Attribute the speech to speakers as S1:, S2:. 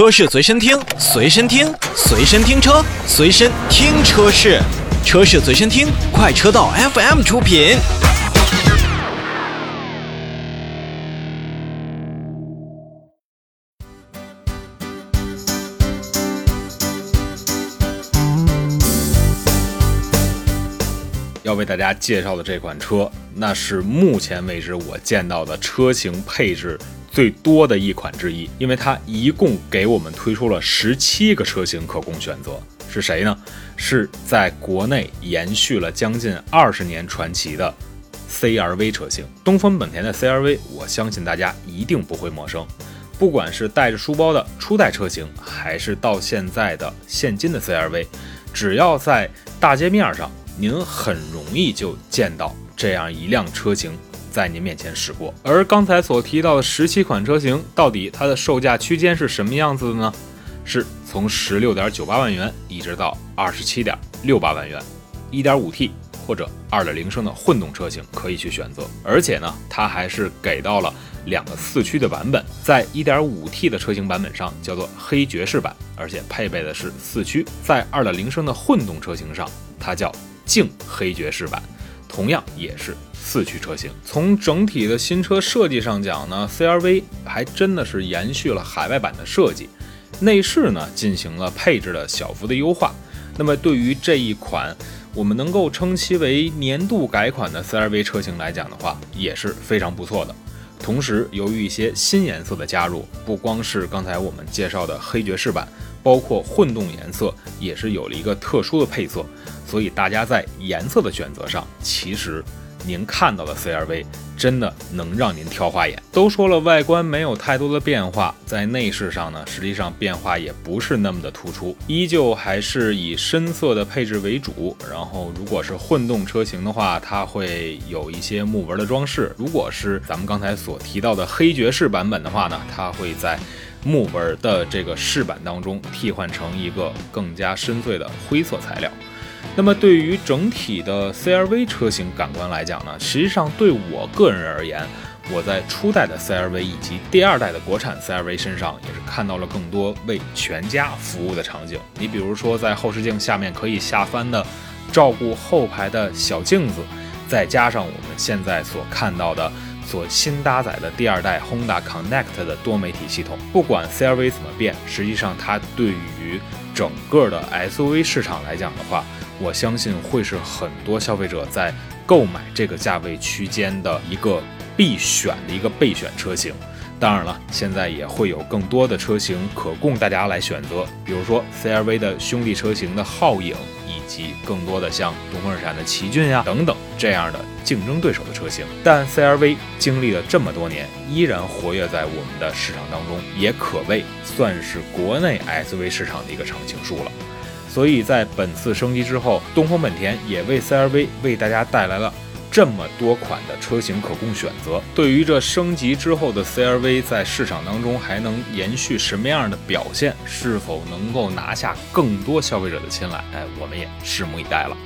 S1: 车市随身听，随身听，随身听车，随身听车市，车市随身听，快车道 FM 出品。
S2: 要为大家介绍的这款车，那是目前为止我见到的车型配置最多的一款之一，因为它一共给我们推出了十七个车型可供选择。是谁呢？是在国内延续了将近二十年传奇的 CRV 车型。东风本田的 CRV，我相信大家一定不会陌生。不管是带着书包的初代车型，还是到现在的现今的 CRV，只要在大街面上。您很容易就见到这样一辆车型在您面前驶过，而刚才所提到的十七款车型，到底它的售价区间是什么样子的呢？是从十六点九八万元一直到二十七点六八万元，一点五 T 或者二点零升的混动车型可以去选择，而且呢，它还是给到了两个四驱的版本，在一点五 T 的车型版本上叫做黑爵士版，而且配备的是四驱；在二点零升的混动车型上，它叫。净黑爵士版，同样也是四驱车型。从整体的新车设计上讲呢，CRV 还真的是延续了海外版的设计，内饰呢进行了配置的小幅的优化。那么对于这一款我们能够称其为年度改款的 CRV 车型来讲的话，也是非常不错的。同时，由于一些新颜色的加入，不光是刚才我们介绍的黑爵士版，包括混动颜色也是有了一个特殊的配色。所以大家在颜色的选择上，其实您看到的 CRV 真的能让您挑花眼。都说了，外观没有太多的变化，在内饰上呢，实际上变化也不是那么的突出，依旧还是以深色的配置为主。然后，如果是混动车型的话，它会有一些木纹的装饰；如果是咱们刚才所提到的黑爵士版本的话呢，它会在木纹的这个饰板当中替换成一个更加深邃的灰色材料。那么对于整体的 CRV 车型感官来讲呢，实际上对我个人而言，我在初代的 CRV 以及第二代的国产 CRV 身上也是看到了更多为全家服务的场景。你比如说，在后视镜下面可以下翻的照顾后排的小镜子，再加上我们现在所看到的所新搭载的第二代 Honda Connect 的多媒体系统，不管 CRV 怎么变，实际上它对于整个的 SUV 市场来讲的话，我相信会是很多消费者在购买这个价位区间的一个必选的一个备选车型。当然了，现在也会有更多的车型可供大家来选择，比如说 CRV 的兄弟车型的皓影，以及更多的像东风日产的奇骏呀等等这样的竞争对手的车型。但 CRV 经历了这么多年，依然活跃在我们的市场当中，也可谓算是国内 SUV 市场的一个常青树了。所以在本次升级之后，东风本田也为 CRV 为大家带来了这么多款的车型可供选择。对于这升级之后的 CRV 在市场当中还能延续什么样的表现，是否能够拿下更多消费者的青睐，哎，我们也拭目以待了。